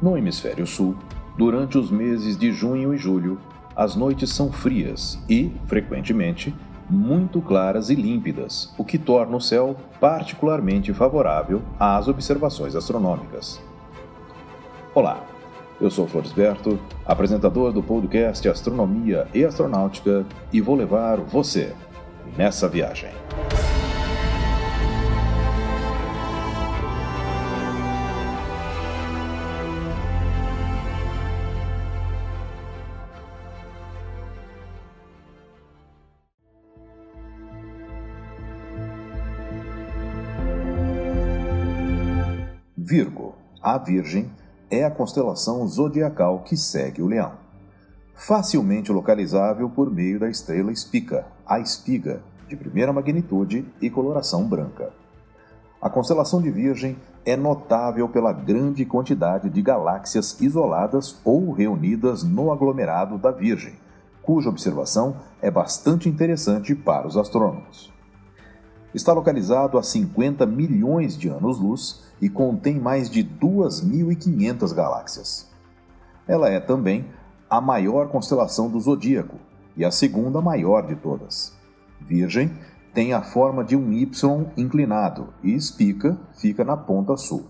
No hemisfério sul, durante os meses de junho e julho, as noites são frias e, frequentemente, muito claras e límpidas, o que torna o céu particularmente favorável às observações astronômicas. Olá, eu sou Floresberto, apresentador do podcast Astronomia e Astronáutica, e vou levar você nessa viagem. Virgo, a Virgem, é a constelação zodiacal que segue o Leão. Facilmente localizável por meio da estrela Espica, a espiga, de primeira magnitude e coloração branca. A constelação de Virgem é notável pela grande quantidade de galáxias isoladas ou reunidas no aglomerado da Virgem, cuja observação é bastante interessante para os astrônomos. Está localizado a 50 milhões de anos-luz e contém mais de 2.500 galáxias. Ela é também a maior constelação do zodíaco e a segunda maior de todas. Virgem tem a forma de um Y inclinado e Spica fica na ponta sul.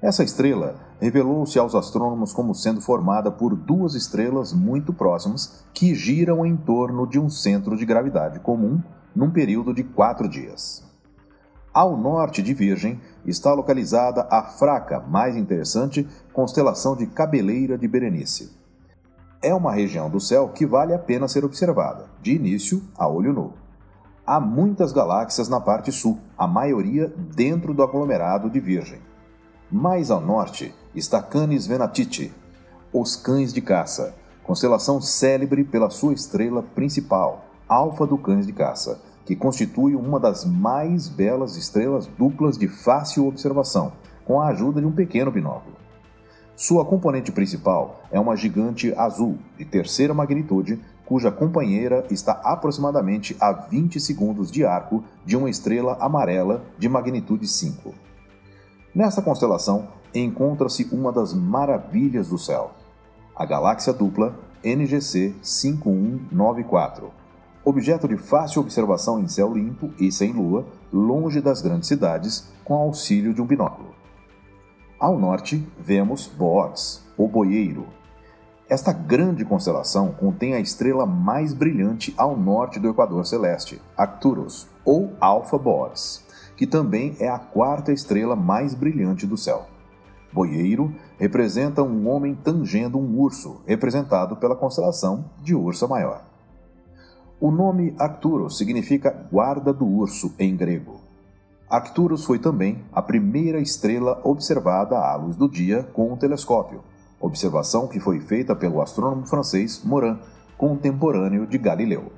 Essa estrela revelou-se aos astrônomos como sendo formada por duas estrelas muito próximas que giram em torno de um centro de gravidade comum num período de quatro dias. Ao norte de Virgem está localizada a fraca, mais interessante, constelação de Cabeleira de Berenice. É uma região do céu que vale a pena ser observada, de início a olho nu. Há muitas galáxias na parte sul, a maioria dentro do aglomerado de Virgem. Mais ao norte está Canis Venatici, os Cães de Caça, constelação célebre pela sua estrela principal, Alfa do Cães de Caça, que constitui uma das mais belas estrelas duplas de fácil observação, com a ajuda de um pequeno binóculo. Sua componente principal é uma gigante azul de terceira magnitude, cuja companheira está aproximadamente a 20 segundos de arco de uma estrela amarela de magnitude 5. Nesta constelação encontra-se uma das maravilhas do céu, a galáxia dupla NGC 5194 objeto de fácil observação em céu limpo e sem lua, longe das grandes cidades, com auxílio de um binóculo. Ao norte, vemos Boaz, o boieiro. Esta grande constelação contém a estrela mais brilhante ao norte do Equador Celeste, Arcturus, ou Alpha Boaz, que também é a quarta estrela mais brilhante do céu. Boieiro representa um homem tangendo um urso, representado pela constelação de Ursa Maior. O nome Arcturus significa guarda do urso em grego. Arcturus foi também a primeira estrela observada à luz do dia com um telescópio, observação que foi feita pelo astrônomo francês Morin, contemporâneo de Galileu.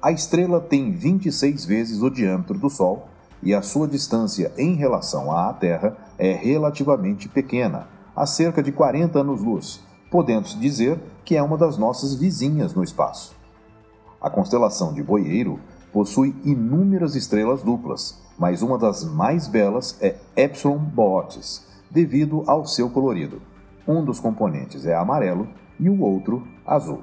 A estrela tem 26 vezes o diâmetro do Sol e a sua distância em relação à Terra é relativamente pequena, a cerca de 40 anos-luz, podendo-se dizer que é uma das nossas vizinhas no espaço. A constelação de Boieiro possui inúmeras estrelas duplas, mas uma das mais belas é Epsilon Boötis, devido ao seu colorido. Um dos componentes é amarelo e o outro azul.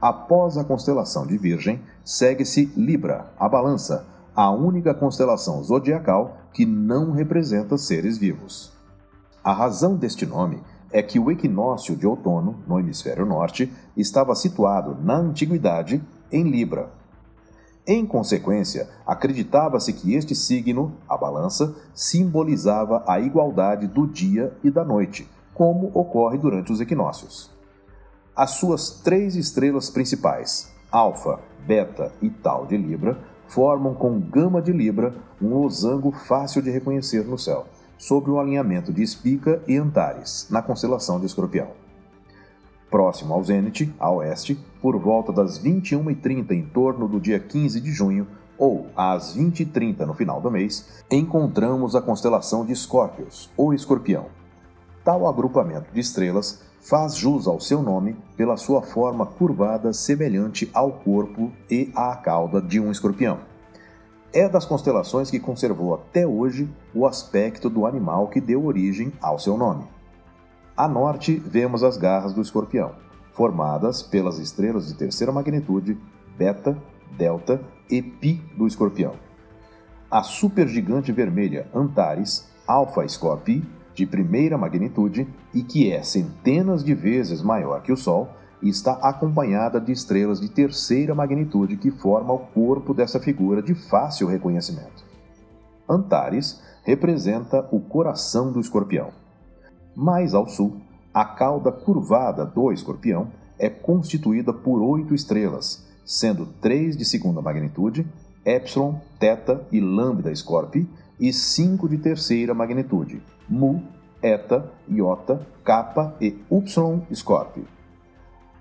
Após a constelação de Virgem, segue-se Libra, a balança, a única constelação zodiacal que não representa seres vivos. A razão deste nome é que o equinócio de outono, no hemisfério norte, estava situado, na antiguidade, em Libra. Em consequência, acreditava-se que este signo, a balança, simbolizava a igualdade do dia e da noite, como ocorre durante os equinócios. As suas três estrelas principais, Alfa, Beta e Tau de Libra, formam com Gama de Libra um losango fácil de reconhecer no céu sobre o alinhamento de Espica e Antares, na constelação de Escorpião. Próximo ao zênite, a oeste, por volta das 21h30 em torno do dia 15 de junho, ou às 20h30 no final do mês, encontramos a constelação de Escórpios, ou Escorpião. Tal agrupamento de estrelas faz jus ao seu nome pela sua forma curvada semelhante ao corpo e à cauda de um escorpião é das constelações que conservou até hoje o aspecto do animal que deu origem ao seu nome. A norte, vemos as garras do escorpião, formadas pelas estrelas de terceira magnitude, Beta, Delta e Pi do escorpião. A supergigante vermelha Antares, Alpha Scorpii, de primeira magnitude e que é centenas de vezes maior que o Sol, está acompanhada de estrelas de terceira magnitude que formam o corpo dessa figura de fácil reconhecimento. Antares representa o coração do escorpião. Mais ao sul, a cauda curvada do escorpião é constituída por oito estrelas, sendo três de segunda magnitude, Epsilon, Theta e Lambda Scorpii, e cinco de terceira magnitude, Mu, Eta, Iota, Kappa e Upsilon Scorpii.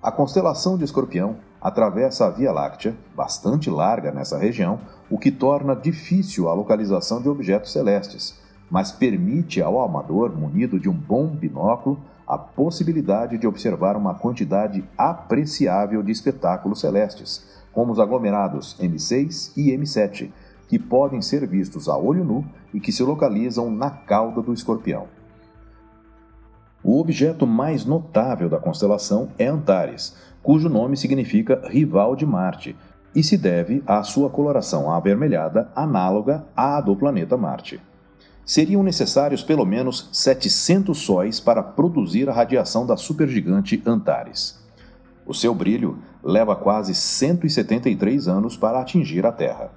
A constelação de Escorpião atravessa a Via Láctea, bastante larga nessa região, o que torna difícil a localização de objetos celestes, mas permite ao amador munido de um bom binóculo a possibilidade de observar uma quantidade apreciável de espetáculos celestes, como os aglomerados M6 e M7, que podem ser vistos a olho nu e que se localizam na cauda do escorpião. O objeto mais notável da constelação é Antares, cujo nome significa rival de Marte, e se deve à sua coloração avermelhada análoga à do planeta Marte. Seriam necessários pelo menos 700 sóis para produzir a radiação da supergigante Antares. O seu brilho leva quase 173 anos para atingir a Terra.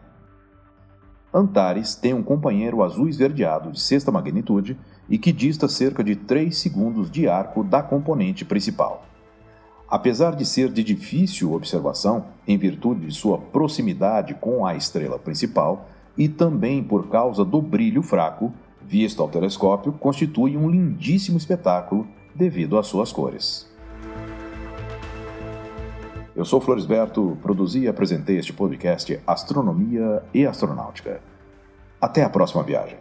Antares tem um companheiro azul esverdeado de sexta magnitude e que dista cerca de 3 segundos de arco da componente principal. Apesar de ser de difícil observação, em virtude de sua proximidade com a estrela principal e também por causa do brilho fraco, visto ao telescópio, constitui um lindíssimo espetáculo devido às suas cores. Eu sou Floresberto, produzi e apresentei este podcast Astronomia e Astronáutica. Até a próxima viagem.